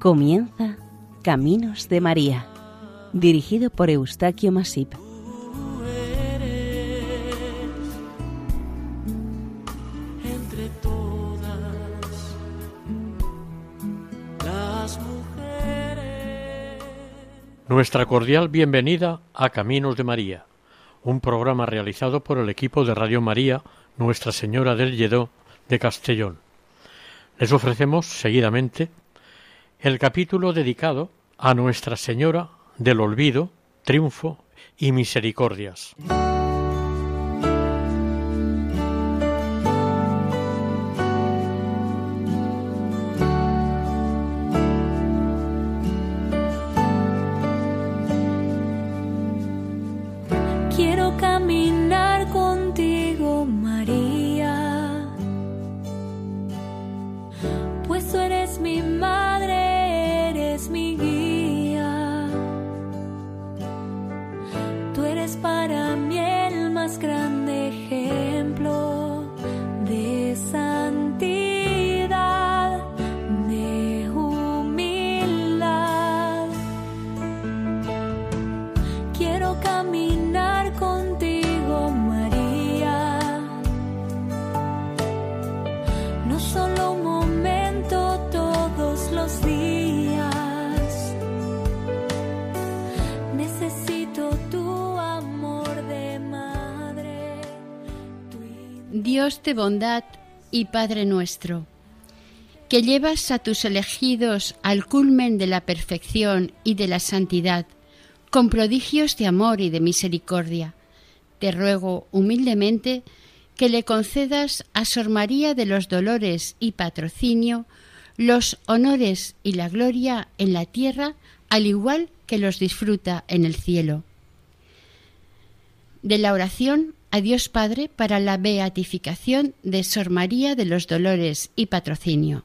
Comienza Caminos de María, dirigido por Eustaquio Masip. Tú eres entre todas las mujeres. Nuestra cordial bienvenida a Caminos de María, un programa realizado por el equipo de Radio María Nuestra Señora del Lledó de Castellón. Les ofrecemos seguidamente el capítulo dedicado a Nuestra Señora del Olvido, Triunfo y Misericordias. Dios de bondad y Padre nuestro, que llevas a tus elegidos al culmen de la perfección y de la santidad, con prodigios de amor y de misericordia, te ruego humildemente que le concedas a Sor María de los Dolores y Patrocinio los honores y la gloria en la tierra, al igual que los disfruta en el cielo. De la oración a Dios Padre para la beatificación de Sor María de los Dolores y Patrocinio.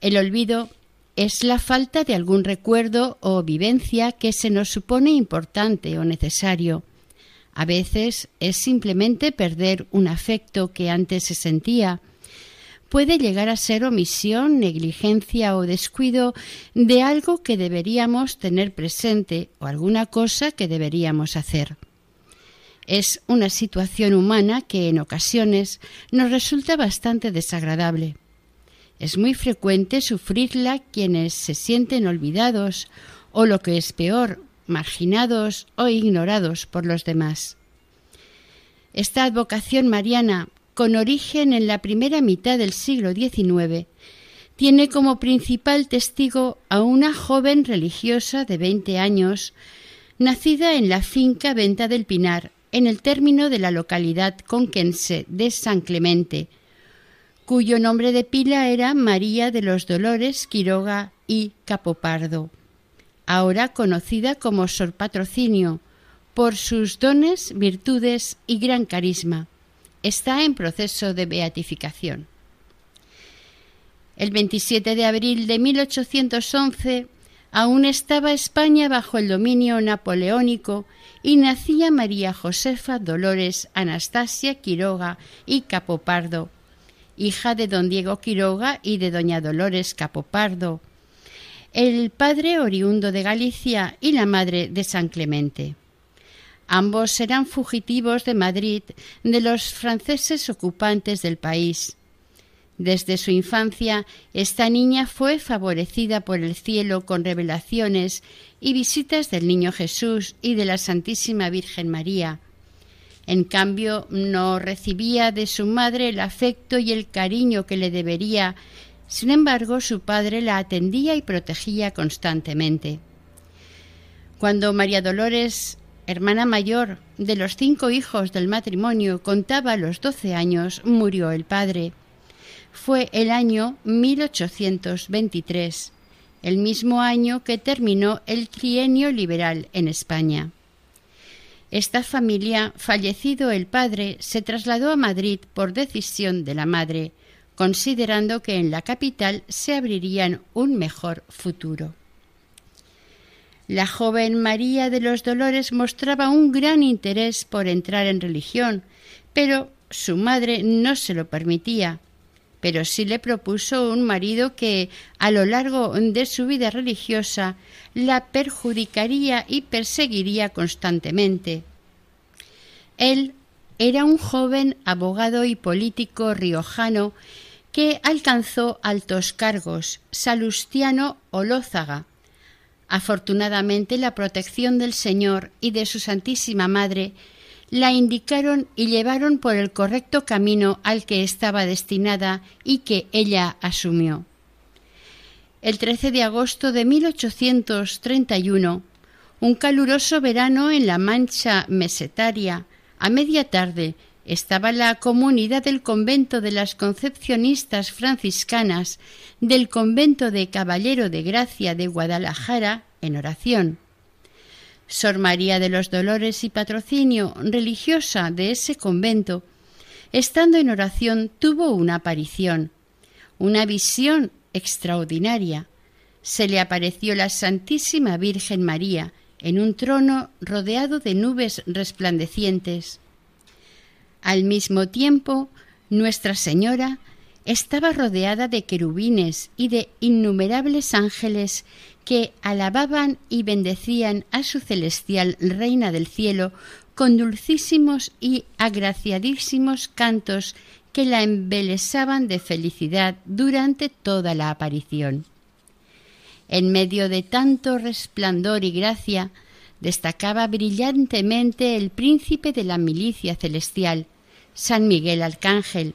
El olvido es la falta de algún recuerdo o vivencia que se nos supone importante o necesario. A veces es simplemente perder un afecto que antes se sentía. Puede llegar a ser omisión, negligencia o descuido de algo que deberíamos tener presente o alguna cosa que deberíamos hacer. Es una situación humana que en ocasiones nos resulta bastante desagradable. Es muy frecuente sufrirla quienes se sienten olvidados o lo que es peor, marginados o ignorados por los demás. Esta advocación mariana, con origen en la primera mitad del siglo XIX, tiene como principal testigo a una joven religiosa de 20 años, nacida en la finca Venta del Pinar, en el término de la localidad conquense de San Clemente, cuyo nombre de pila era María de los Dolores Quiroga y Capopardo, ahora conocida como Sor Patrocinio, por sus dones, virtudes y gran carisma. Está en proceso de beatificación. El 27 de abril de 1811 aún estaba España bajo el dominio napoleónico y nacía María Josefa Dolores Anastasia Quiroga y Capopardo, hija de don Diego Quiroga y de doña Dolores Capopardo, el padre oriundo de Galicia y la madre de San Clemente. Ambos eran fugitivos de Madrid de los franceses ocupantes del país. Desde su infancia, esta niña fue favorecida por el cielo con revelaciones y visitas del Niño Jesús y de la Santísima Virgen María. En cambio, no recibía de su madre el afecto y el cariño que le debería. Sin embargo, su padre la atendía y protegía constantemente. Cuando María Dolores, hermana mayor de los cinco hijos del matrimonio, contaba los doce años, murió el padre fue el año 1823, el mismo año que terminó el trienio liberal en España. Esta familia, fallecido el padre, se trasladó a Madrid por decisión de la madre, considerando que en la capital se abrirían un mejor futuro. La joven María de los Dolores mostraba un gran interés por entrar en religión, pero su madre no se lo permitía, pero sí le propuso un marido que a lo largo de su vida religiosa la perjudicaría y perseguiría constantemente. Él era un joven abogado y político riojano que alcanzó altos cargos, Salustiano Olózaga. Afortunadamente la protección del Señor y de su Santísima Madre la indicaron y llevaron por el correcto camino al que estaba destinada y que ella asumió. El 13 de agosto de 1831, un caluroso verano en la Mancha mesetaria, a media tarde, estaba la comunidad del convento de las concepcionistas franciscanas del convento de Caballero de Gracia de Guadalajara en oración. Sor María de los Dolores y Patrocinio, religiosa de ese convento, estando en oración tuvo una aparición, una visión extraordinaria. Se le apareció la Santísima Virgen María en un trono rodeado de nubes resplandecientes. Al mismo tiempo, Nuestra Señora estaba rodeada de querubines y de innumerables ángeles que alababan y bendecían a su celestial Reina del Cielo con dulcísimos y agraciadísimos cantos que la embelesaban de felicidad durante toda la aparición. En medio de tanto resplandor y gracia, destacaba brillantemente el príncipe de la milicia celestial, San Miguel Arcángel,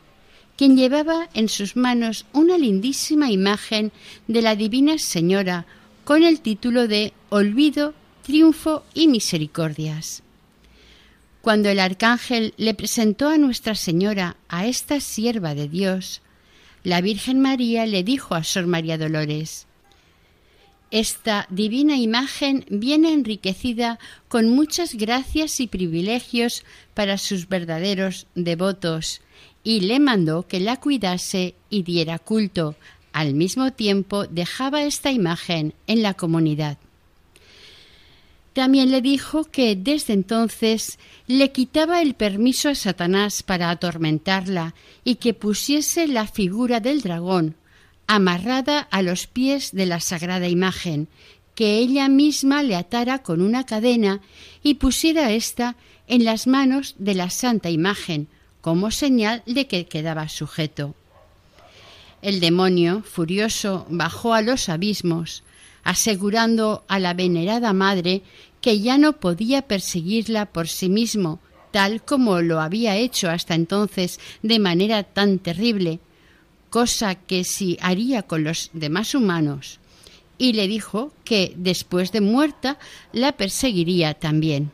quien llevaba en sus manos una lindísima imagen de la Divina Señora con el título de Olvido, Triunfo y Misericordias. Cuando el arcángel le presentó a Nuestra Señora, a esta sierva de Dios, la Virgen María le dijo a Sor María Dolores, esta divina imagen viene enriquecida con muchas gracias y privilegios para sus verdaderos devotos, y le mandó que la cuidase y diera culto. Al mismo tiempo dejaba esta imagen en la comunidad. También le dijo que desde entonces le quitaba el permiso a Satanás para atormentarla y que pusiese la figura del dragón, amarrada a los pies de la sagrada imagen, que ella misma le atara con una cadena y pusiera ésta en las manos de la santa imagen, como señal de que quedaba sujeto. El demonio, furioso, bajó a los abismos, asegurando a la venerada madre que ya no podía perseguirla por sí mismo, tal como lo había hecho hasta entonces de manera tan terrible, cosa que sí haría con los demás humanos, y le dijo que después de muerta la perseguiría también.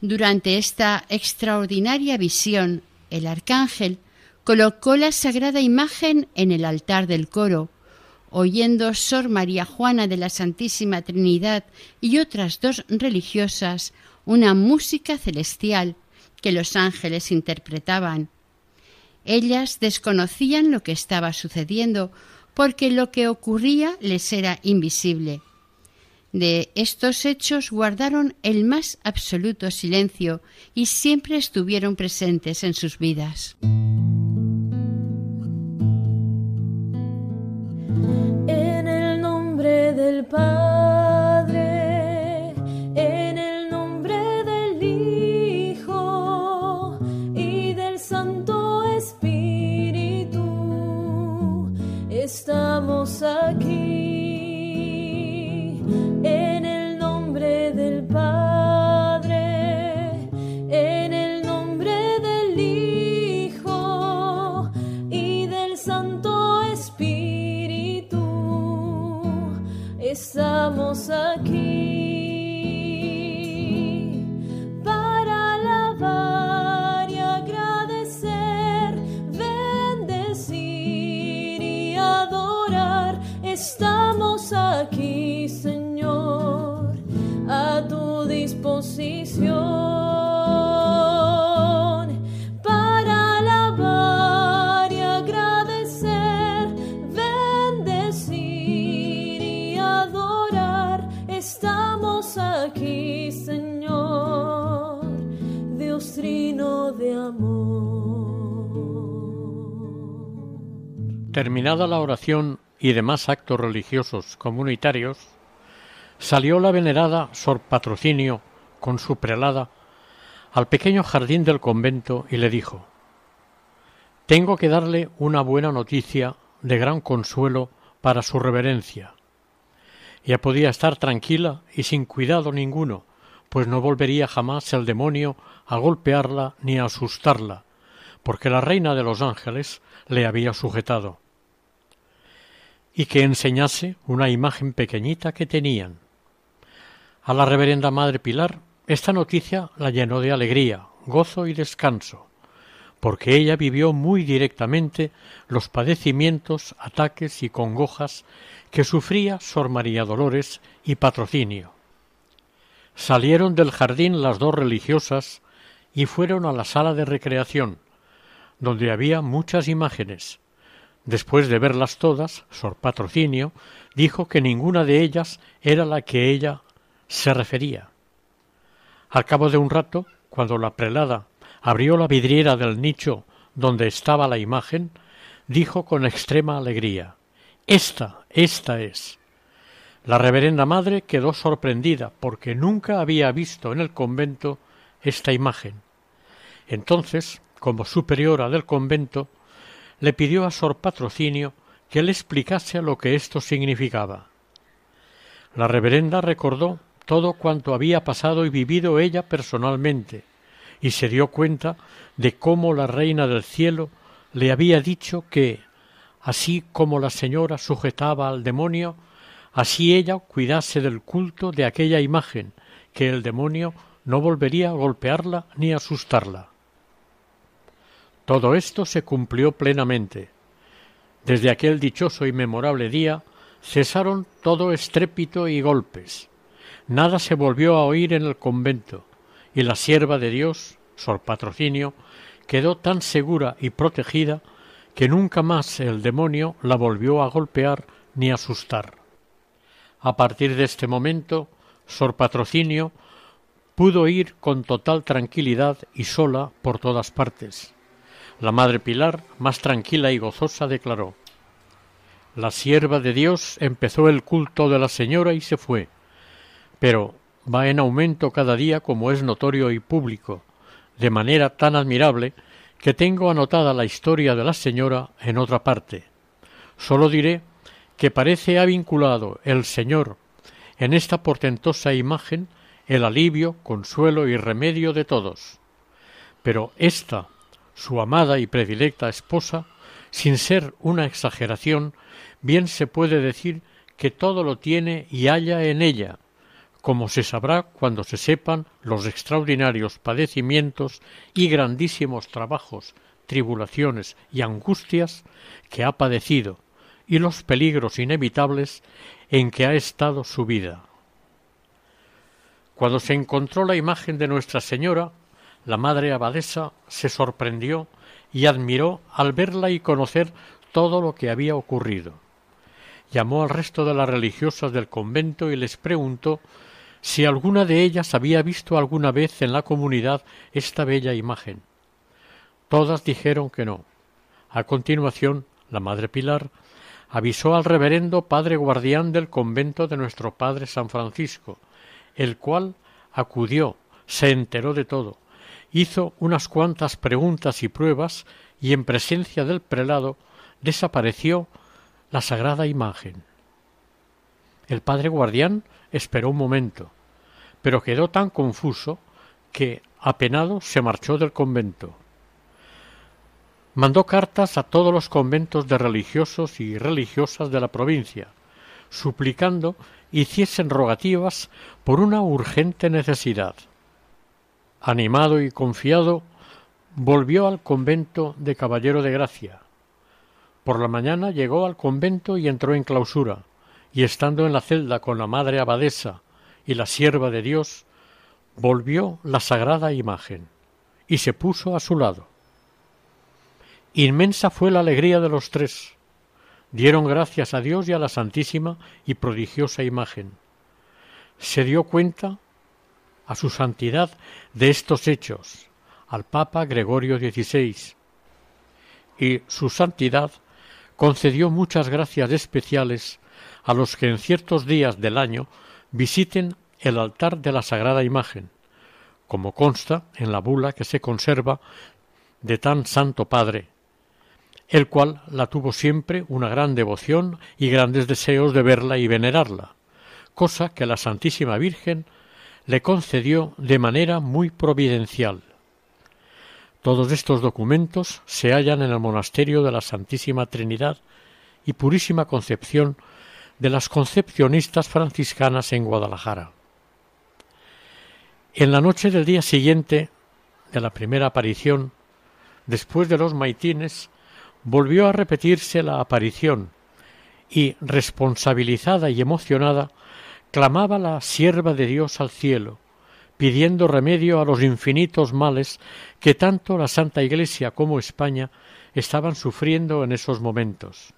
Durante esta extraordinaria visión, el arcángel colocó la sagrada imagen en el altar del coro, oyendo Sor María Juana de la Santísima Trinidad y otras dos religiosas una música celestial que los ángeles interpretaban, ellas desconocían lo que estaba sucediendo, porque lo que ocurría les era invisible. De estos hechos guardaron el más absoluto silencio y siempre estuvieron presentes en sus vidas. Del Padre, en el nombre del Hijo y del Santo Espíritu, estamos aquí. Terminada la oración y demás actos religiosos comunitarios, salió la venerada Sor Patrocinio con su prelada al pequeño jardín del convento y le dijo Tengo que darle una buena noticia de gran consuelo para su reverencia. Ya podía estar tranquila y sin cuidado ninguno, pues no volvería jamás el demonio a golpearla ni a asustarla, porque la reina de los ángeles le había sujetado y que enseñase una imagen pequeñita que tenían. A la reverenda Madre Pilar esta noticia la llenó de alegría, gozo y descanso, porque ella vivió muy directamente los padecimientos, ataques y congojas que sufría Sor María Dolores y Patrocinio. Salieron del jardín las dos religiosas y fueron a la sala de recreación, donde había muchas imágenes, Después de verlas todas, Sor Patrocinio dijo que ninguna de ellas era la que ella se refería. Al cabo de un rato, cuando la prelada abrió la vidriera del nicho donde estaba la imagen, dijo con extrema alegría Esta, esta es. La reverenda madre quedó sorprendida porque nunca había visto en el convento esta imagen. Entonces, como superiora del convento, le pidió a Sor Patrocinio que le explicase lo que esto significaba. La reverenda recordó todo cuanto había pasado y vivido ella personalmente, y se dio cuenta de cómo la reina del cielo le había dicho que, así como la señora sujetaba al demonio, así ella cuidase del culto de aquella imagen, que el demonio no volvería a golpearla ni asustarla. Todo esto se cumplió plenamente. Desde aquel dichoso y memorable día cesaron todo estrépito y golpes. Nada se volvió a oír en el convento, y la sierva de Dios, Sor Patrocinio, quedó tan segura y protegida que nunca más el demonio la volvió a golpear ni asustar. A partir de este momento, Sor Patrocinio pudo ir con total tranquilidad y sola por todas partes. La Madre Pilar, más tranquila y gozosa, declaró La sierva de Dios empezó el culto de la Señora y se fue, pero va en aumento cada día como es notorio y público, de manera tan admirable que tengo anotada la historia de la Señora en otra parte. Sólo diré que parece ha vinculado el Señor en esta portentosa imagen el alivio, consuelo y remedio de todos. Pero esta su amada y predilecta esposa, sin ser una exageración, bien se puede decir que todo lo tiene y halla en ella, como se sabrá cuando se sepan los extraordinarios padecimientos y grandísimos trabajos, tribulaciones y angustias que ha padecido y los peligros inevitables en que ha estado su vida. Cuando se encontró la imagen de Nuestra Señora, la madre abadesa se sorprendió y admiró al verla y conocer todo lo que había ocurrido. Llamó al resto de las religiosas del convento y les preguntó si alguna de ellas había visto alguna vez en la comunidad esta bella imagen. Todas dijeron que no. A continuación, la madre Pilar avisó al reverendo padre guardián del convento de nuestro padre San Francisco, el cual acudió, se enteró de todo, hizo unas cuantas preguntas y pruebas y en presencia del prelado desapareció la sagrada imagen. El padre guardián esperó un momento, pero quedó tan confuso que, apenado, se marchó del convento. Mandó cartas a todos los conventos de religiosos y religiosas de la provincia, suplicando hiciesen rogativas por una urgente necesidad animado y confiado, volvió al convento de Caballero de Gracia. Por la mañana llegó al convento y entró en clausura, y estando en la celda con la madre abadesa y la sierva de Dios, volvió la sagrada imagen y se puso a su lado. Inmensa fue la alegría de los tres. Dieron gracias a Dios y a la Santísima y prodigiosa imagen. Se dio cuenta a su santidad de estos hechos, al Papa Gregorio XVI, y su santidad concedió muchas gracias especiales a los que en ciertos días del año visiten el altar de la Sagrada Imagen, como consta en la bula que se conserva de tan santo padre, el cual la tuvo siempre una gran devoción y grandes deseos de verla y venerarla, cosa que la Santísima Virgen le concedió de manera muy providencial. Todos estos documentos se hallan en el monasterio de la Santísima Trinidad y Purísima Concepción de las Concepcionistas franciscanas en Guadalajara. En la noche del día siguiente de la primera aparición, después de los maitines, volvió a repetirse la aparición y, responsabilizada y emocionada, clamaba la sierva de Dios al cielo, pidiendo remedio a los infinitos males que tanto la Santa Iglesia como España estaban sufriendo en esos momentos.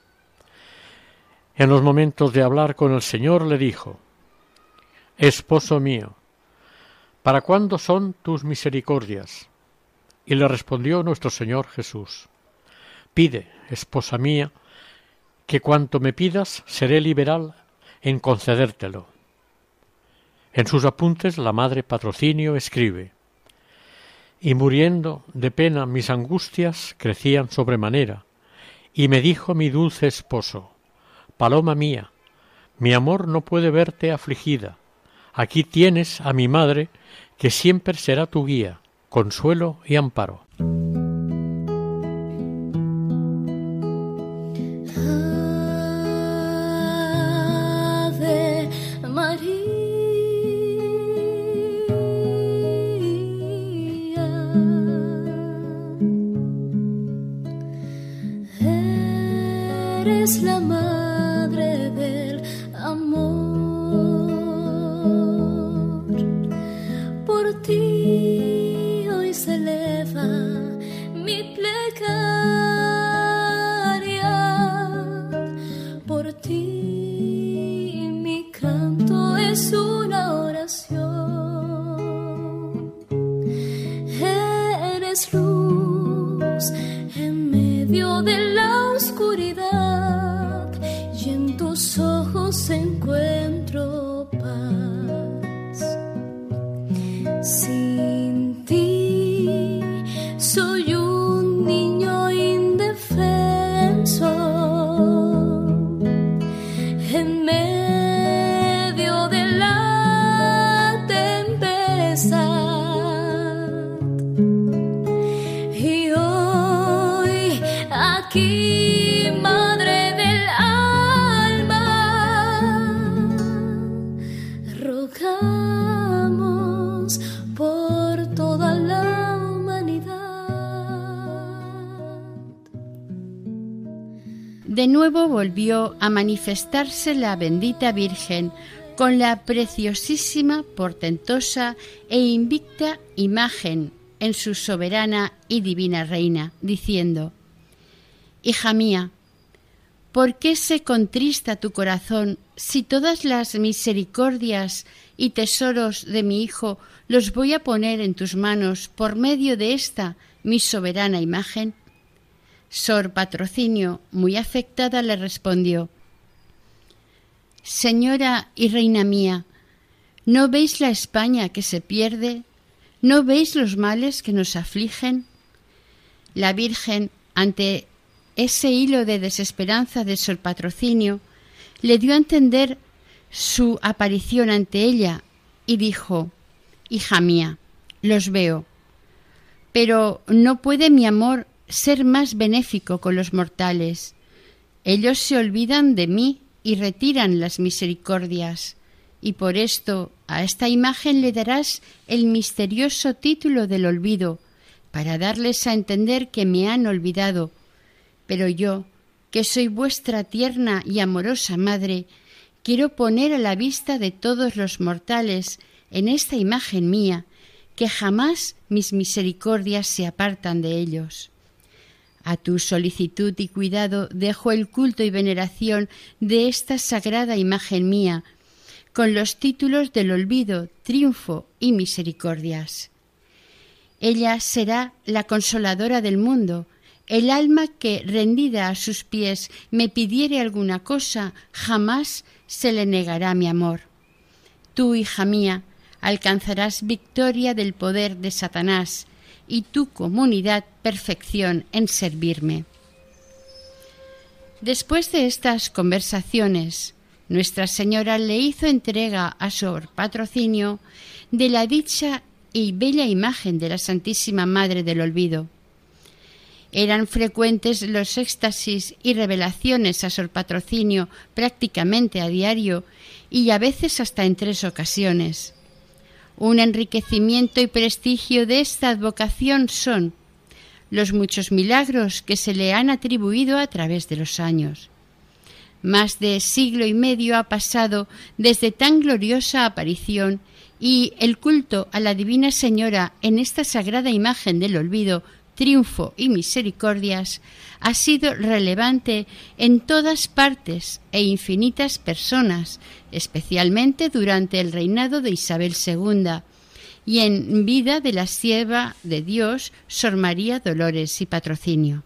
En los momentos de hablar con el Señor le dijo Esposo mío, ¿para cuándo son tus misericordias? Y le respondió nuestro Señor Jesús Pide, esposa mía, que cuanto me pidas seré liberal en concedértelo. En sus apuntes la madre patrocinio escribe Y muriendo de pena mis angustias crecían sobremanera, y me dijo mi dulce esposo Paloma mía, mi amor no puede verte afligida. Aquí tienes a mi madre, que siempre será tu guía, consuelo y amparo. De manifestarse la bendita Virgen con la preciosísima, portentosa e invicta imagen en su soberana y divina reina, diciendo, Hija mía, ¿por qué se contrista tu corazón si todas las misericordias y tesoros de mi Hijo los voy a poner en tus manos por medio de esta mi soberana imagen? Sor Patrocinio, muy afectada, le respondió Señora y reina mía, ¿no veis la España que se pierde? ¿No veis los males que nos afligen? La Virgen, ante ese hilo de desesperanza de Sor Patrocinio, le dio a entender su aparición ante ella y dijo Hija mía, los veo, pero no puede mi amor ser más benéfico con los mortales. Ellos se olvidan de mí y retiran las misericordias, y por esto a esta imagen le darás el misterioso título del olvido, para darles a entender que me han olvidado. Pero yo, que soy vuestra tierna y amorosa madre, quiero poner a la vista de todos los mortales en esta imagen mía, que jamás mis misericordias se apartan de ellos. A tu solicitud y cuidado dejo el culto y veneración de esta sagrada imagen mía, con los títulos del olvido, triunfo y misericordias. Ella será la consoladora del mundo, el alma que, rendida a sus pies, me pidiere alguna cosa, jamás se le negará mi amor. Tú, hija mía, alcanzarás victoria del poder de Satanás y tu comunidad perfección en servirme. Después de estas conversaciones, Nuestra Señora le hizo entrega a su patrocinio de la dicha y bella imagen de la Santísima Madre del Olvido. Eran frecuentes los éxtasis y revelaciones a Sor Patrocinio prácticamente a diario y a veces hasta en tres ocasiones. Un enriquecimiento y prestigio de esta advocación son los muchos milagros que se le han atribuido a través de los años. Más de siglo y medio ha pasado desde tan gloriosa aparición y el culto a la Divina Señora en esta sagrada imagen del olvido, triunfo y misericordias ha sido relevante en todas partes e infinitas personas, especialmente durante el reinado de Isabel II y en vida de la sierva de Dios, Sor María Dolores y Patrocinio.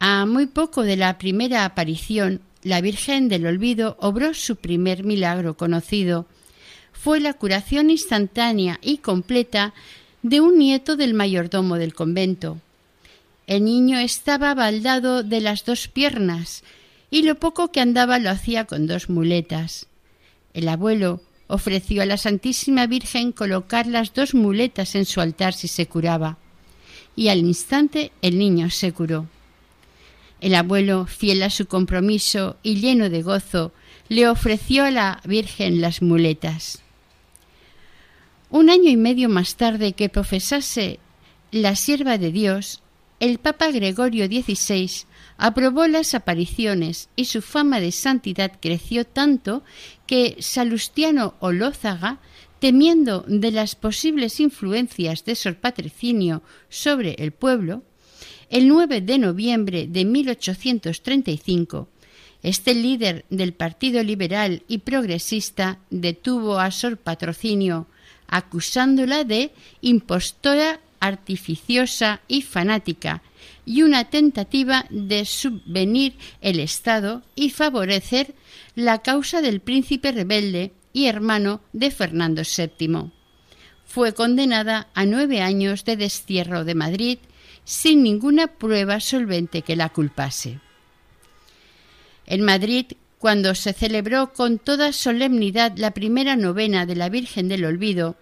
A muy poco de la primera aparición, la Virgen del Olvido obró su primer milagro conocido. Fue la curación instantánea y completa de un nieto del mayordomo del convento. El niño estaba baldado de las dos piernas y lo poco que andaba lo hacía con dos muletas. El abuelo ofreció a la Santísima Virgen colocar las dos muletas en su altar si se curaba, y al instante el niño se curó. El abuelo, fiel a su compromiso y lleno de gozo, le ofreció a la Virgen las muletas. Un año y medio más tarde que profesase la sierva de Dios, el Papa Gregorio XVI aprobó las apariciones y su fama de santidad creció tanto que Salustiano Olózaga, temiendo de las posibles influencias de Sor Patricinio sobre el pueblo, el 9 de noviembre de 1835, este líder del Partido Liberal y Progresista detuvo a Sor Patrocinio, acusándola de impostora artificiosa y fanática, y una tentativa de subvenir el Estado y favorecer la causa del príncipe rebelde y hermano de Fernando VII. Fue condenada a nueve años de destierro de Madrid sin ninguna prueba solvente que la culpase. En Madrid, cuando se celebró con toda solemnidad la primera novena de la Virgen del Olvido,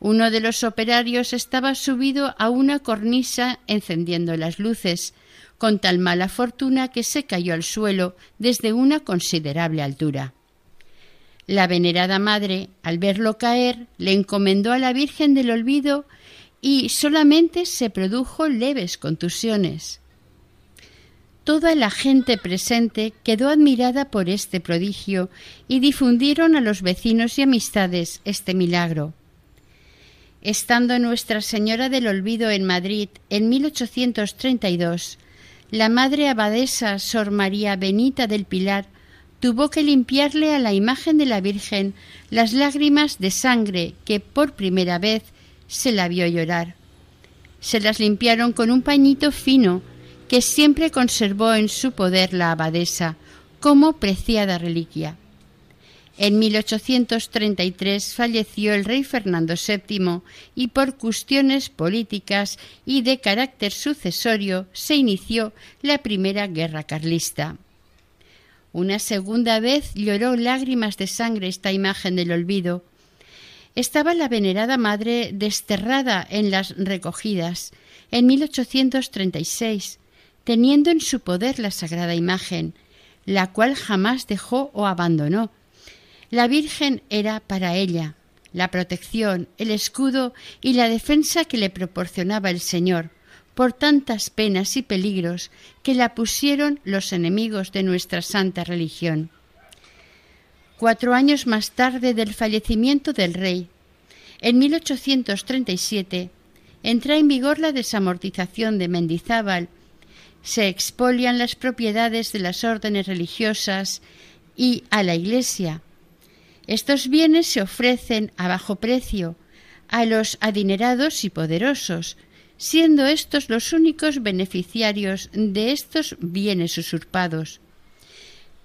uno de los operarios estaba subido a una cornisa encendiendo las luces, con tal mala fortuna que se cayó al suelo desde una considerable altura. La venerada madre, al verlo caer, le encomendó a la Virgen del Olvido y solamente se produjo leves contusiones. Toda la gente presente quedó admirada por este prodigio y difundieron a los vecinos y amistades este milagro. Estando Nuestra Señora del Olvido en Madrid en 1832, la madre abadesa Sor María Benita del Pilar tuvo que limpiarle a la imagen de la Virgen las lágrimas de sangre que por primera vez se la vio llorar. Se las limpiaron con un pañito fino que siempre conservó en su poder la abadesa como preciada reliquia. En 1833 falleció el rey Fernando VII y por cuestiones políticas y de carácter sucesorio se inició la primera guerra carlista. Una segunda vez lloró lágrimas de sangre esta imagen del olvido, estaba la venerada madre desterrada en las recogidas en 1836, teniendo en su poder la sagrada imagen, la cual jamás dejó o abandonó. La Virgen era para ella la protección, el escudo y la defensa que le proporcionaba el Señor por tantas penas y peligros que la pusieron los enemigos de nuestra santa religión cuatro años más tarde del fallecimiento del rey. En 1837 entra en vigor la desamortización de Mendizábal, se expolian las propiedades de las órdenes religiosas y a la Iglesia. Estos bienes se ofrecen a bajo precio a los adinerados y poderosos, siendo estos los únicos beneficiarios de estos bienes usurpados.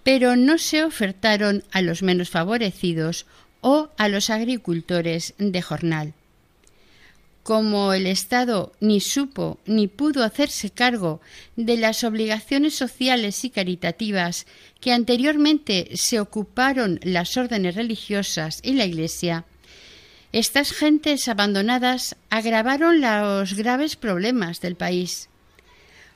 Pero no se ofertaron a los menos favorecidos o a los agricultores de jornal. Como el Estado ni supo ni pudo hacerse cargo de las obligaciones sociales y caritativas que anteriormente se ocuparon las órdenes religiosas y la Iglesia, estas gentes abandonadas agravaron los graves problemas del país.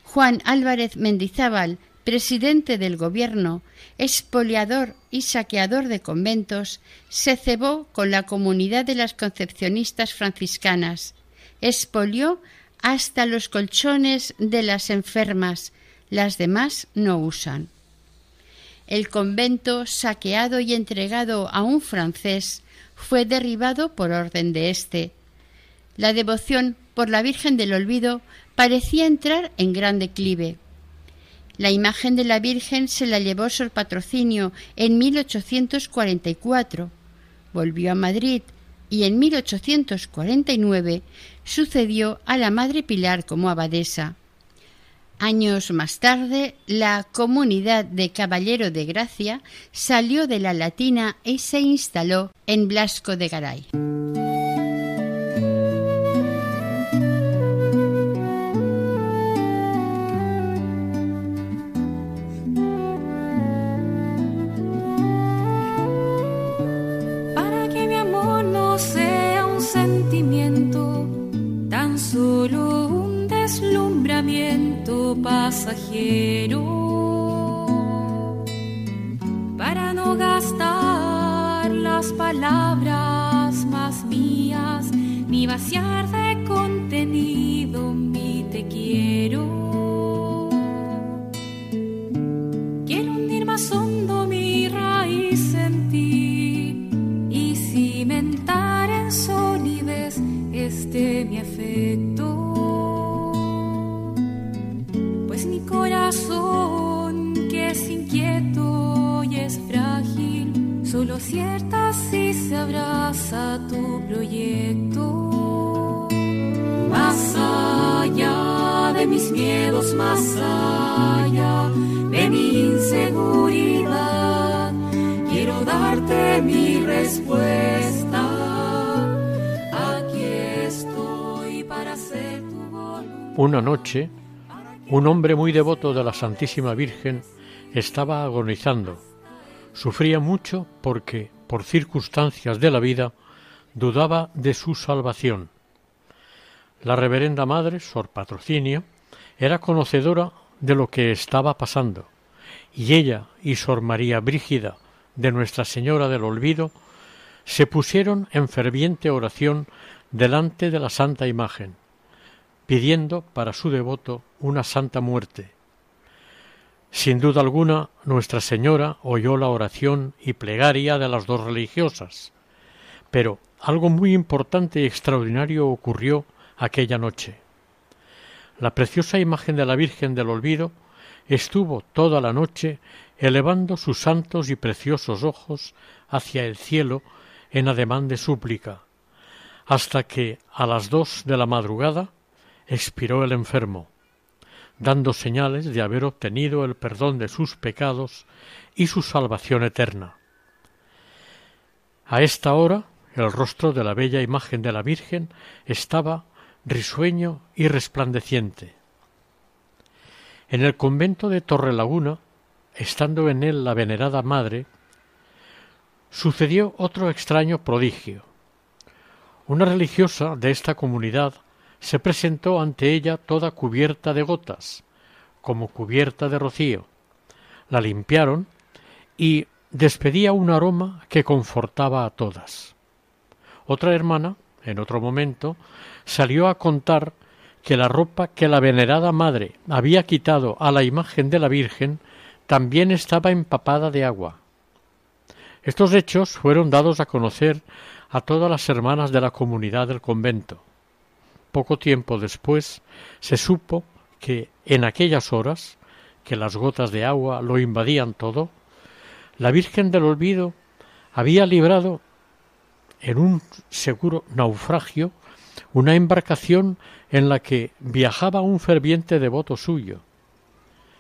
Juan Álvarez Mendizábal, presidente del gobierno, expoliador y saqueador de conventos, se cebó con la comunidad de las concepcionistas franciscanas, expolió hasta los colchones de las enfermas, las demás no usan. El convento, saqueado y entregado a un francés, fue derribado por orden de éste. La devoción por la Virgen del Olvido parecía entrar en gran declive. La imagen de la Virgen se la llevó Sor Patrocinio en 1844, volvió a Madrid y en 1849 sucedió a la Madre Pilar como abadesa. Años más tarde, la comunidad de Caballero de Gracia salió de la Latina y se instaló en Blasco de Garay. Pasajero. Para no gastar las palabras más mías, ni vaciar de contenido mi te quiero. Cierta si se abraza tu proyecto. Más allá de mis miedos, más allá de mi inseguridad, quiero darte mi respuesta. Aquí estoy para hacer tu voluntad. Una noche, un hombre muy devoto de la Santísima Virgen estaba agonizando. Sufría mucho porque, por circunstancias de la vida, dudaba de su salvación. La reverenda madre, Sor Patrocinio, era conocedora de lo que estaba pasando, y ella y Sor María Brígida de Nuestra Señora del Olvido se pusieron en ferviente oración delante de la santa imagen, pidiendo para su devoto una santa muerte. Sin duda alguna, Nuestra Señora oyó la oración y plegaria de las dos religiosas, pero algo muy importante y extraordinario ocurrió aquella noche. La preciosa imagen de la Virgen del Olvido estuvo toda la noche elevando sus santos y preciosos ojos hacia el cielo en ademán de súplica, hasta que a las dos de la madrugada expiró el enfermo, dando señales de haber obtenido el perdón de sus pecados y su salvación eterna. A esta hora el rostro de la bella imagen de la Virgen estaba risueño y resplandeciente. En el convento de Torrelaguna, estando en él la venerada madre, sucedió otro extraño prodigio. Una religiosa de esta comunidad se presentó ante ella toda cubierta de gotas, como cubierta de rocío. La limpiaron y despedía un aroma que confortaba a todas. Otra hermana, en otro momento, salió a contar que la ropa que la venerada madre había quitado a la imagen de la Virgen también estaba empapada de agua. Estos hechos fueron dados a conocer a todas las hermanas de la comunidad del convento. Poco tiempo después se supo que en aquellas horas, que las gotas de agua lo invadían todo, la Virgen del Olvido había librado en un seguro naufragio una embarcación en la que viajaba un ferviente devoto suyo,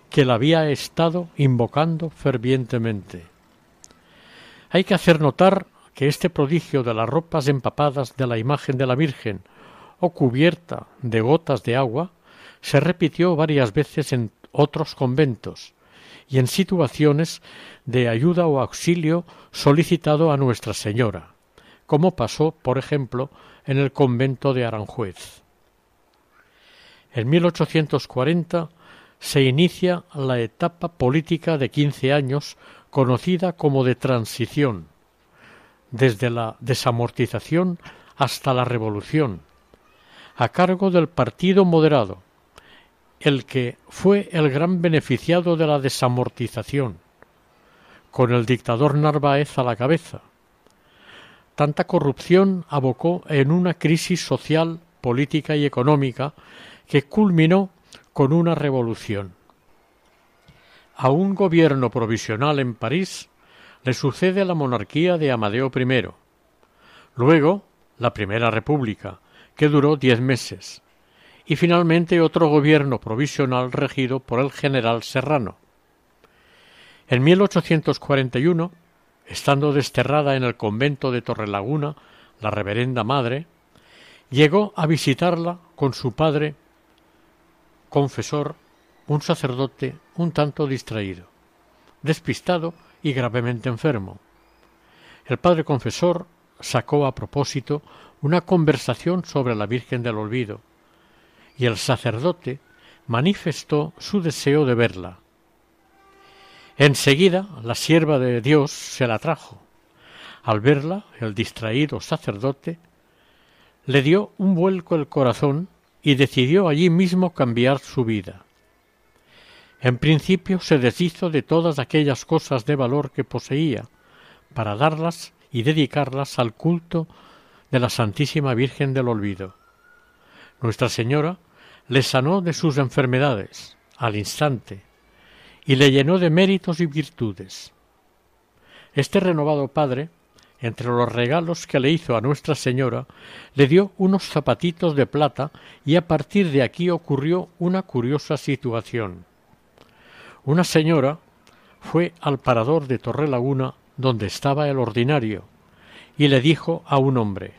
que la había estado invocando fervientemente. Hay que hacer notar que este prodigio de las ropas empapadas de la imagen de la Virgen o cubierta de gotas de agua se repitió varias veces en otros conventos y en situaciones de ayuda o auxilio solicitado a Nuestra Señora, como pasó, por ejemplo, en el convento de Aranjuez. En 1840 se inicia la etapa política de quince años conocida como de transición, desde la desamortización hasta la revolución, a cargo del Partido Moderado, el que fue el gran beneficiado de la desamortización, con el dictador Narváez a la cabeza. Tanta corrupción abocó en una crisis social, política y económica que culminó con una revolución. A un gobierno provisional en París le sucede la monarquía de Amadeo I, luego la Primera República, que duró diez meses, y finalmente otro gobierno provisional regido por el general Serrano. En 1841, estando desterrada en el convento de Torrelaguna, la reverenda madre, llegó a visitarla con su padre, confesor, un sacerdote un tanto distraído, despistado y gravemente enfermo. El padre confesor sacó a propósito una conversación sobre la Virgen del Olvido, y el sacerdote manifestó su deseo de verla. Enseguida la sierva de Dios se la trajo. Al verla, el distraído sacerdote le dio un vuelco el corazón y decidió allí mismo cambiar su vida. En principio se deshizo de todas aquellas cosas de valor que poseía, para darlas y dedicarlas al culto de la Santísima Virgen del Olvido. Nuestra Señora le sanó de sus enfermedades al instante y le llenó de méritos y virtudes. Este renovado padre, entre los regalos que le hizo a Nuestra Señora, le dio unos zapatitos de plata y a partir de aquí ocurrió una curiosa situación. Una señora fue al parador de Torrelaguna donde estaba el ordinario y le dijo a un hombre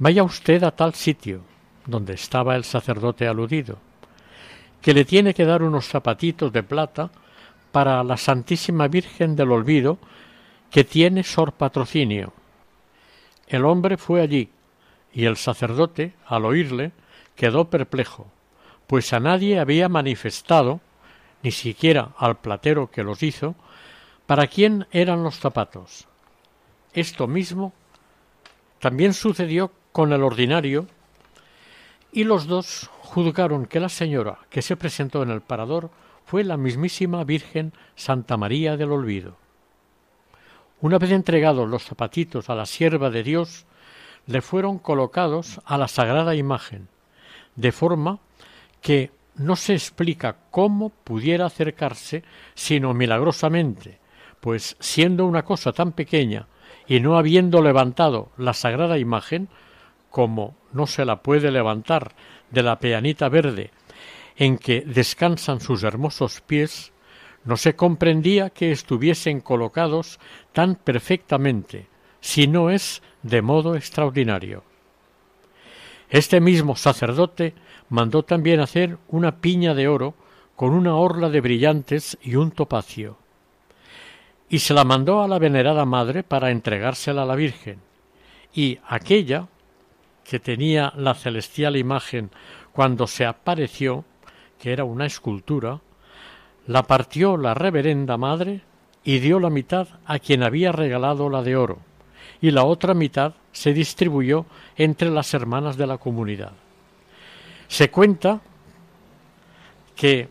Vaya usted a tal sitio donde estaba el sacerdote aludido, que le tiene que dar unos zapatitos de plata para la Santísima Virgen del Olvido, que tiene sor patrocinio. El hombre fue allí, y el sacerdote, al oírle, quedó perplejo, pues a nadie había manifestado, ni siquiera al platero que los hizo, para quién eran los zapatos. Esto mismo también sucedió con el ordinario y los dos juzgaron que la señora que se presentó en el parador fue la mismísima Virgen Santa María del Olvido. Una vez entregados los zapatitos a la sierva de Dios, le fueron colocados a la sagrada imagen, de forma que no se explica cómo pudiera acercarse sino milagrosamente, pues siendo una cosa tan pequeña y no habiendo levantado la sagrada imagen, como no se la puede levantar de la peanita verde en que descansan sus hermosos pies, no se comprendía que estuviesen colocados tan perfectamente, si no es de modo extraordinario. Este mismo sacerdote mandó también hacer una piña de oro con una orla de brillantes y un topacio, y se la mandó a la venerada madre para entregársela a la Virgen, y aquella que tenía la celestial imagen cuando se apareció, que era una escultura, la partió la reverenda madre y dio la mitad a quien había regalado la de oro, y la otra mitad se distribuyó entre las hermanas de la comunidad. Se cuenta que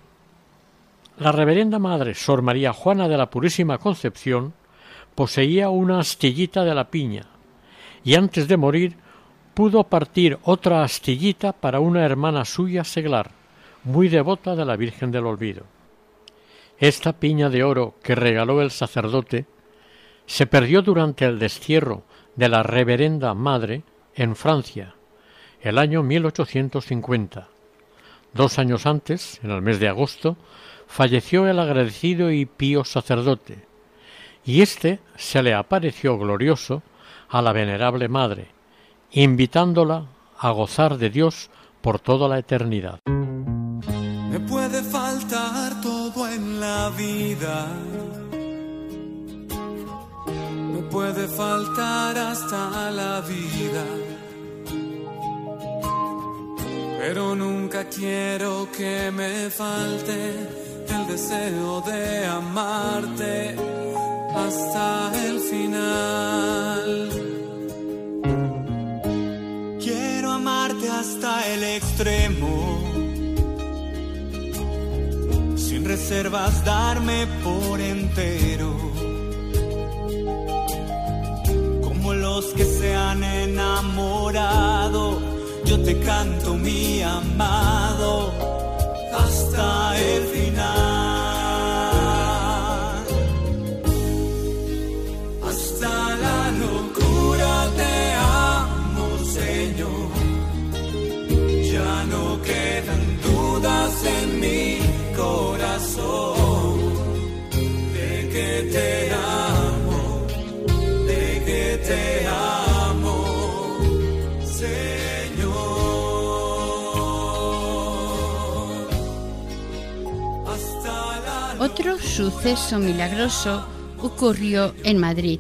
la reverenda madre Sor María Juana de la Purísima Concepción poseía una astillita de la piña, y antes de morir pudo partir otra astillita para una hermana suya seglar, muy devota de la Virgen del Olvido. Esta piña de oro que regaló el sacerdote se perdió durante el destierro de la Reverenda Madre en Francia, el año 1850. Dos años antes, en el mes de agosto, falleció el agradecido y pío sacerdote, y éste se le apareció glorioso a la venerable Madre, invitándola a gozar de Dios por toda la eternidad. Me puede faltar todo en la vida. Me puede faltar hasta la vida. Pero nunca quiero que me falte el deseo de amarte hasta el final. Quiero amarte hasta el extremo, sin reservas darme por entero, canto mi amado suceso milagroso ocurrió en Madrid.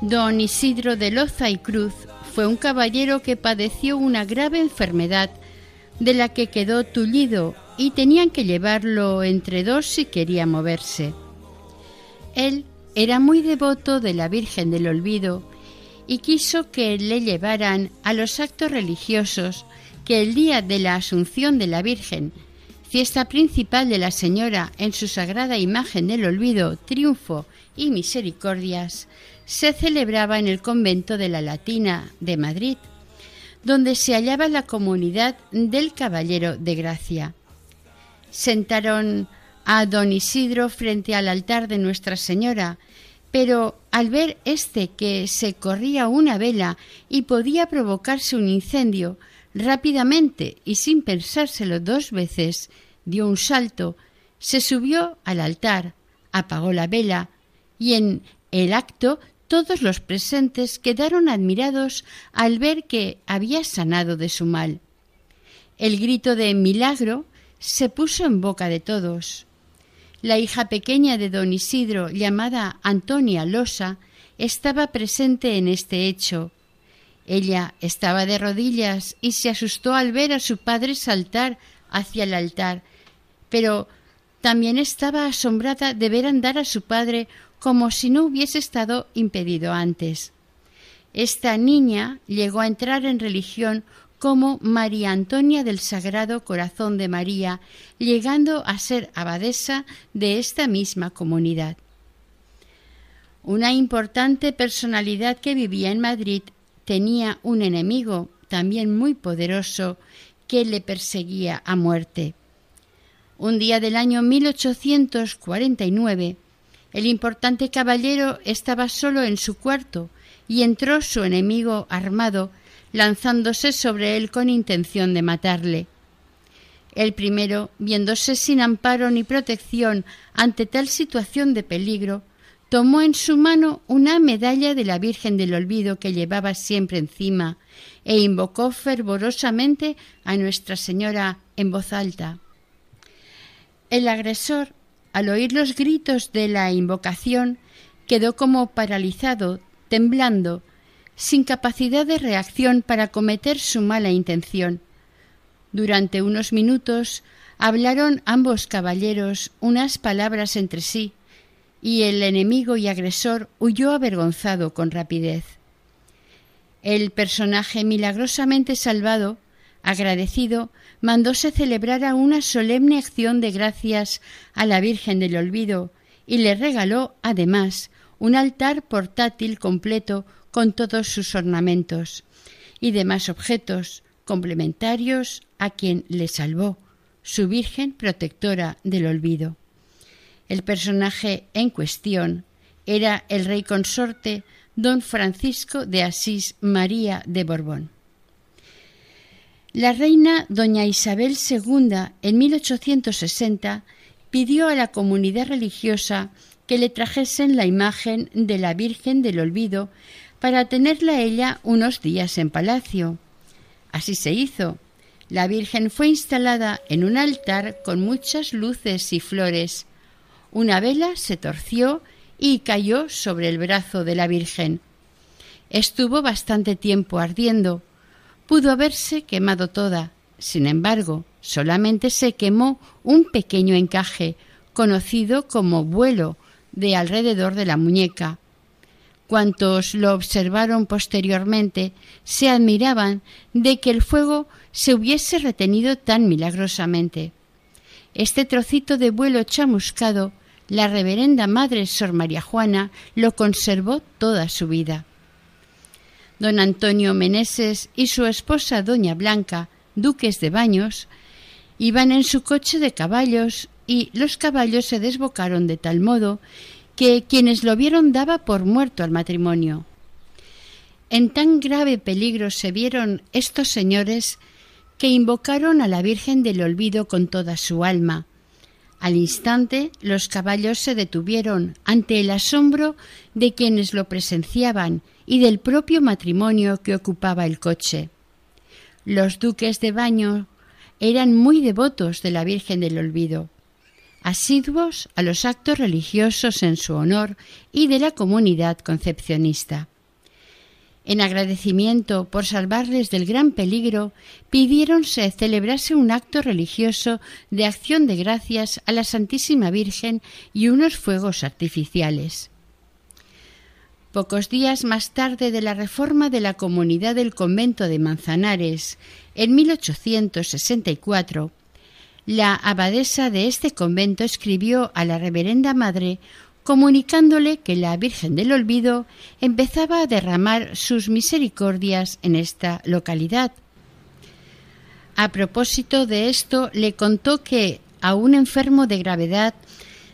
Don Isidro de Loza y Cruz fue un caballero que padeció una grave enfermedad de la que quedó tullido y tenían que llevarlo entre dos si quería moverse. Él era muy devoto de la Virgen del Olvido y quiso que le llevaran a los actos religiosos que el día de la Asunción de la Virgen, fiesta principal de la Señora en su sagrada imagen del Olvido, triunfo y misericordias, se celebraba en el convento de la Latina de Madrid donde se hallaba la comunidad del Caballero de Gracia. Sentaron a don Isidro frente al altar de Nuestra Señora, pero al ver éste que se corría una vela y podía provocarse un incendio, rápidamente y sin pensárselo dos veces, dio un salto, se subió al altar, apagó la vela y en el acto todos los presentes quedaron admirados al ver que había sanado de su mal. El grito de milagro se puso en boca de todos. La hija pequeña de don Isidro, llamada Antonia Losa, estaba presente en este hecho. Ella estaba de rodillas y se asustó al ver a su padre saltar hacia el altar, pero también estaba asombrada de ver andar a su padre como si no hubiese estado impedido antes. Esta niña llegó a entrar en religión como María Antonia del Sagrado Corazón de María, llegando a ser abadesa de esta misma comunidad. Una importante personalidad que vivía en Madrid tenía un enemigo, también muy poderoso, que le perseguía a muerte. Un día del año 1849, el importante caballero estaba solo en su cuarto y entró su enemigo armado, lanzándose sobre él con intención de matarle. El primero, viéndose sin amparo ni protección ante tal situación de peligro, tomó en su mano una medalla de la Virgen del Olvido que llevaba siempre encima e invocó fervorosamente a Nuestra Señora en voz alta. El agresor al oír los gritos de la invocación, quedó como paralizado, temblando, sin capacidad de reacción para cometer su mala intención. Durante unos minutos hablaron ambos caballeros unas palabras entre sí, y el enemigo y agresor huyó avergonzado con rapidez. El personaje milagrosamente salvado, agradecido, mandó se celebrara una solemne acción de gracias a la Virgen del Olvido y le regaló, además, un altar portátil completo con todos sus ornamentos y demás objetos complementarios a quien le salvó, su Virgen protectora del olvido. El personaje en cuestión era el rey consorte don Francisco de Asís María de Borbón. La reina doña Isabel II en 1860 pidió a la comunidad religiosa que le trajesen la imagen de la Virgen del Olvido para tenerla ella unos días en palacio. Así se hizo. La Virgen fue instalada en un altar con muchas luces y flores. Una vela se torció y cayó sobre el brazo de la Virgen. Estuvo bastante tiempo ardiendo. Pudo haberse quemado toda. Sin embargo, solamente se quemó un pequeño encaje, conocido como vuelo, de alrededor de la muñeca. Cuantos lo observaron posteriormente se admiraban de que el fuego se hubiese retenido tan milagrosamente. Este trocito de vuelo chamuscado, la reverenda Madre Sor María Juana lo conservó toda su vida. Don Antonio Meneses y su esposa Doña Blanca, duques de Baños, iban en su coche de caballos y los caballos se desbocaron de tal modo que quienes lo vieron daba por muerto al matrimonio. En tan grave peligro se vieron estos señores que invocaron a la Virgen del Olvido con toda su alma. Al instante los caballos se detuvieron ante el asombro de quienes lo presenciaban y del propio matrimonio que ocupaba el coche. Los duques de Baño eran muy devotos de la Virgen del Olvido asiduos a los actos religiosos en su honor y de la comunidad concepcionista. En agradecimiento por salvarles del gran peligro, pidieron se celebrase un acto religioso de acción de gracias a la Santísima Virgen y unos fuegos artificiales. Pocos días más tarde de la reforma de la comunidad del convento de Manzanares, en 1864, la abadesa de este convento escribió a la reverenda madre comunicándole que la Virgen del Olvido empezaba a derramar sus misericordias en esta localidad. A propósito de esto, le contó que a un enfermo de gravedad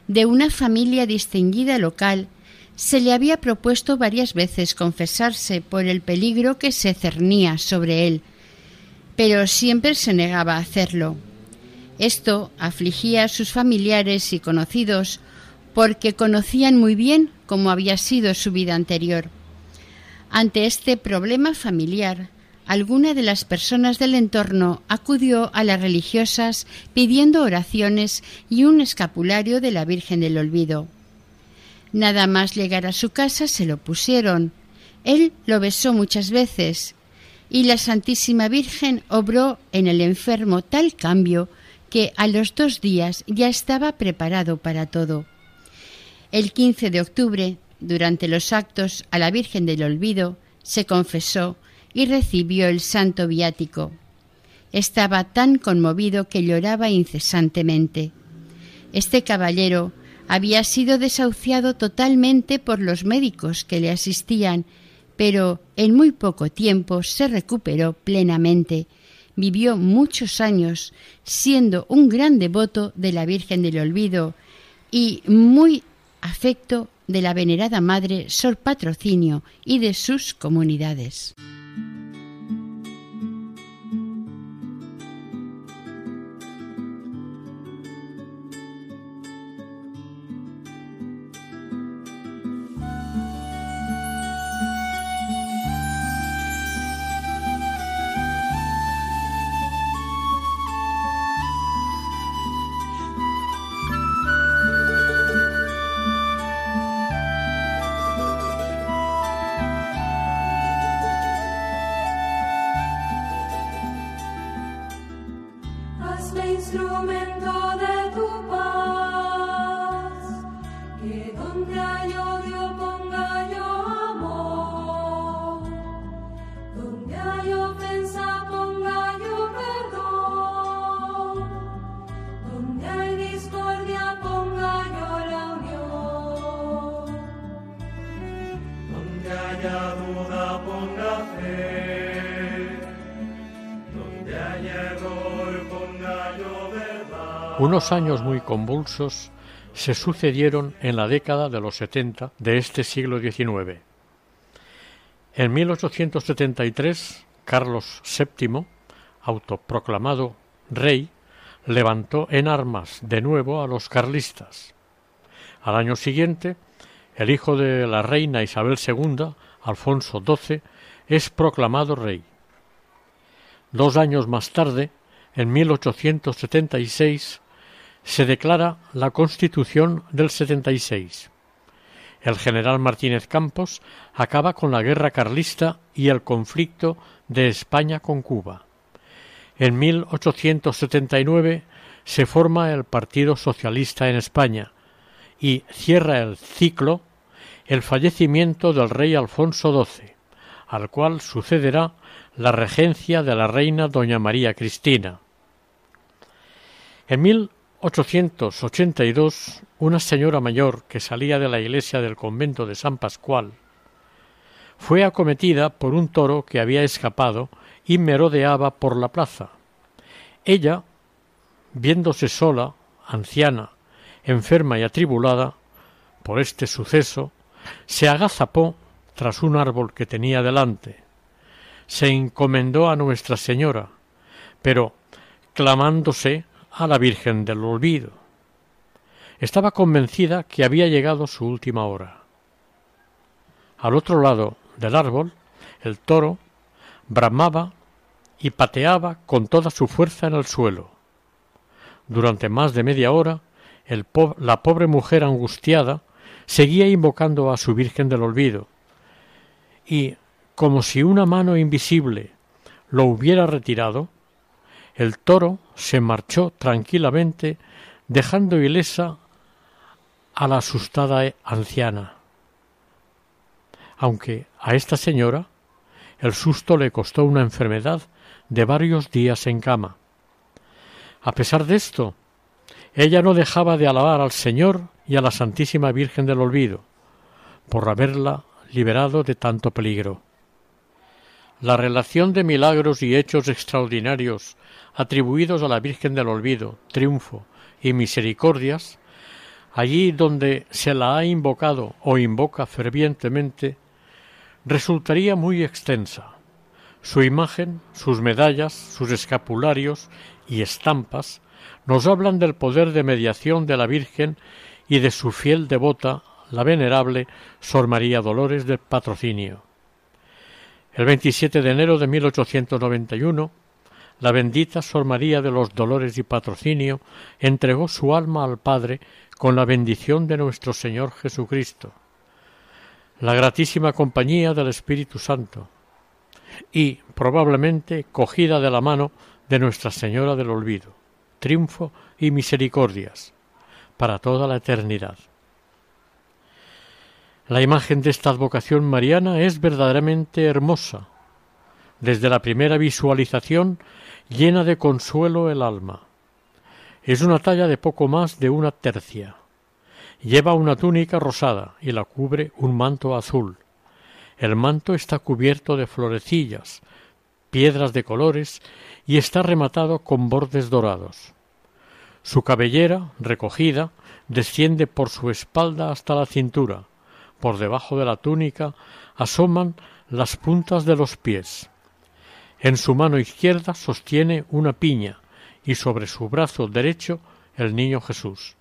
de una familia distinguida local se le había propuesto varias veces confesarse por el peligro que se cernía sobre él, pero siempre se negaba a hacerlo. Esto afligía a sus familiares y conocidos porque conocían muy bien cómo había sido su vida anterior. Ante este problema familiar, alguna de las personas del entorno acudió a las religiosas pidiendo oraciones y un escapulario de la Virgen del Olvido. Nada más llegar a su casa se lo pusieron. Él lo besó muchas veces y la Santísima Virgen obró en el enfermo tal cambio que a los dos días ya estaba preparado para todo. El 15 de octubre, durante los actos a la Virgen del Olvido, se confesó y recibió el santo viático. Estaba tan conmovido que lloraba incesantemente. Este caballero había sido desahuciado totalmente por los médicos que le asistían, pero en muy poco tiempo se recuperó plenamente vivió muchos años siendo un gran devoto de la Virgen del Olvido y muy afecto de la venerada Madre Sor Patrocinio y de sus comunidades. Unos años muy convulsos se sucedieron en la década de los setenta de este siglo XIX. En 1873, Carlos VII, autoproclamado rey, levantó en armas de nuevo a los carlistas. Al año siguiente, el hijo de la reina Isabel II, Alfonso XII, es proclamado rey. Dos años más tarde, en 1876, se declara la Constitución del 76. El general Martínez Campos acaba con la guerra carlista y el conflicto de España con Cuba. En 1879 se forma el Partido Socialista en España y cierra el ciclo el fallecimiento del rey Alfonso XII, al cual sucederá la regencia de la reina doña María Cristina. En 1882, una señora mayor que salía de la iglesia del convento de San Pascual fue acometida por un toro que había escapado y merodeaba por la plaza. Ella, viéndose sola, anciana, enferma y atribulada por este suceso, se agazapó tras un árbol que tenía delante. Se encomendó a Nuestra Señora, pero clamándose a la Virgen del Olvido. Estaba convencida que había llegado su última hora. Al otro lado del árbol, el toro bramaba y pateaba con toda su fuerza en el suelo. Durante más de media hora, la pobre mujer angustiada seguía invocando a su Virgen del Olvido, y, como si una mano invisible lo hubiera retirado, el toro se marchó tranquilamente, dejando ilesa a la asustada anciana. Aunque a esta señora el susto le costó una enfermedad de varios días en cama. A pesar de esto, ella no dejaba de alabar al Señor y a la Santísima Virgen del Olvido, por haberla liberado de tanto peligro. La relación de milagros y hechos extraordinarios atribuidos a la Virgen del Olvido, triunfo y misericordias, allí donde se la ha invocado o invoca fervientemente, resultaría muy extensa. Su imagen, sus medallas, sus escapularios y estampas nos hablan del poder de mediación de la Virgen y de su fiel devota, la venerable Sor María Dolores del Patrocinio. El 27 de enero de 1891, la bendita Sor María de los Dolores y Patrocinio entregó su alma al Padre con la bendición de nuestro Señor Jesucristo, la gratísima compañía del Espíritu Santo, y probablemente cogida de la mano de Nuestra Señora del Olvido, triunfo y misericordias para toda la eternidad. La imagen de esta advocación mariana es verdaderamente hermosa. Desde la primera visualización llena de consuelo el alma. Es una talla de poco más de una tercia. Lleva una túnica rosada y la cubre un manto azul. El manto está cubierto de florecillas, piedras de colores y está rematado con bordes dorados. Su cabellera, recogida, desciende por su espalda hasta la cintura. Por debajo de la túnica asoman las puntas de los pies. En su mano izquierda sostiene una piña y sobre su brazo derecho el niño Jesús,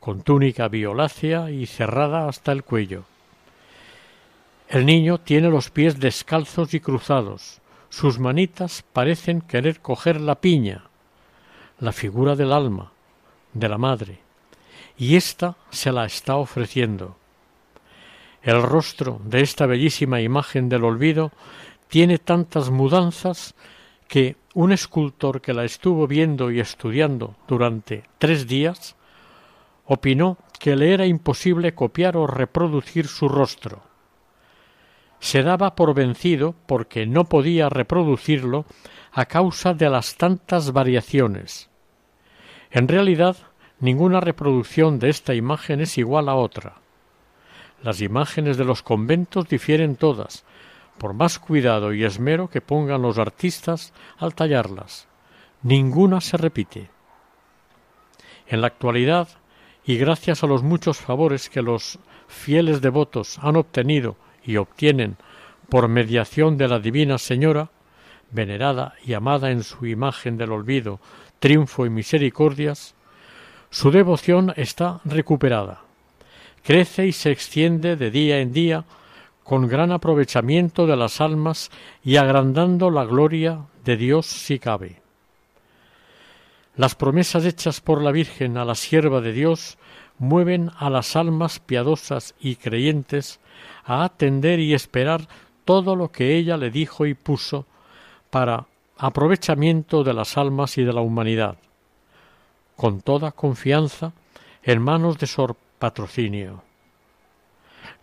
con túnica violácea y cerrada hasta el cuello. El niño tiene los pies descalzos y cruzados, sus manitas parecen querer coger la piña, la figura del alma, de la madre, y ésta se la está ofreciendo. El rostro de esta bellísima imagen del olvido tiene tantas mudanzas que un escultor que la estuvo viendo y estudiando durante tres días opinó que le era imposible copiar o reproducir su rostro. Se daba por vencido porque no podía reproducirlo a causa de las tantas variaciones. En realidad, ninguna reproducción de esta imagen es igual a otra. Las imágenes de los conventos difieren todas, por más cuidado y esmero que pongan los artistas al tallarlas. Ninguna se repite. En la actualidad, y gracias a los muchos favores que los fieles devotos han obtenido y obtienen por mediación de la Divina Señora, venerada y amada en su imagen del olvido, triunfo y misericordias, su devoción está recuperada. Crece y se extiende de día en día con gran aprovechamiento de las almas y agrandando la gloria de Dios si cabe. Las promesas hechas por la Virgen a la sierva de Dios mueven a las almas piadosas y creyentes a atender y esperar todo lo que ella le dijo y puso para aprovechamiento de las almas y de la humanidad, con toda confianza en manos de su patrocinio.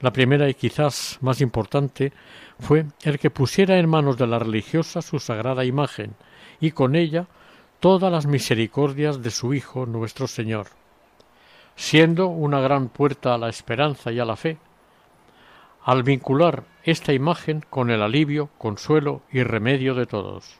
La primera y quizás más importante fue el que pusiera en manos de la religiosa su sagrada imagen y con ella todas las misericordias de su Hijo nuestro Señor siendo una gran puerta a la esperanza y a la fe, al vincular esta imagen con el alivio, consuelo y remedio de todos.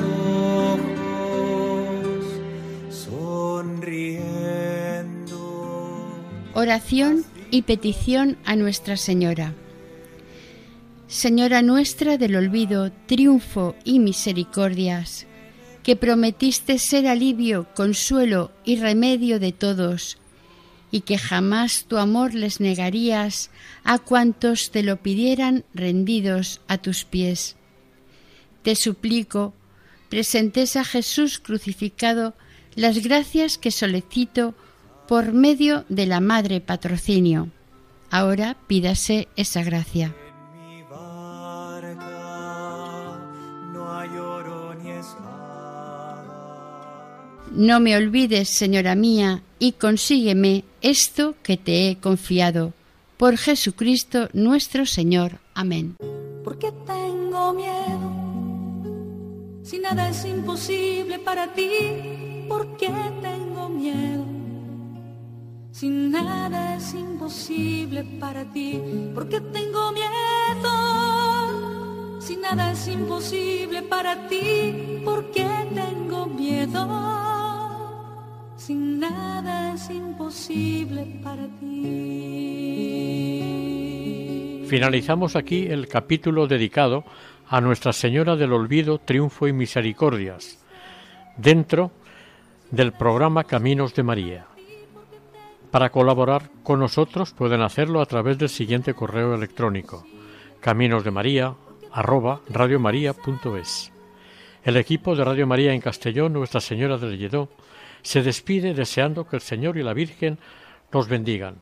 Oración y petición a Nuestra Señora. Señora nuestra del olvido, triunfo y misericordias, que prometiste ser alivio, consuelo y remedio de todos, y que jamás tu amor les negarías a cuantos te lo pidieran rendidos a tus pies. Te suplico, presentes a Jesús crucificado las gracias que solicito por medio de la Madre Patrocinio. Ahora pídase esa gracia. No me olvides, Señora mía, y consígueme esto que te he confiado. Por Jesucristo nuestro Señor. Amén. Porque tengo miedo. Si nada es imposible para ti, ¿por qué tengo miedo? Si nada es imposible para ti, porque tengo miedo. Si nada es imposible para ti, porque tengo miedo. Si nada es imposible para ti. Finalizamos aquí el capítulo dedicado a Nuestra Señora del Olvido, Triunfo y Misericordias, dentro del programa Caminos de María. Para colaborar con nosotros pueden hacerlo a través del siguiente correo electrónico caminosdemaria@radiomaria.es. El equipo de Radio María en Castellón, Nuestra Señora del Lledó, se despide deseando que el Señor y la Virgen nos bendigan.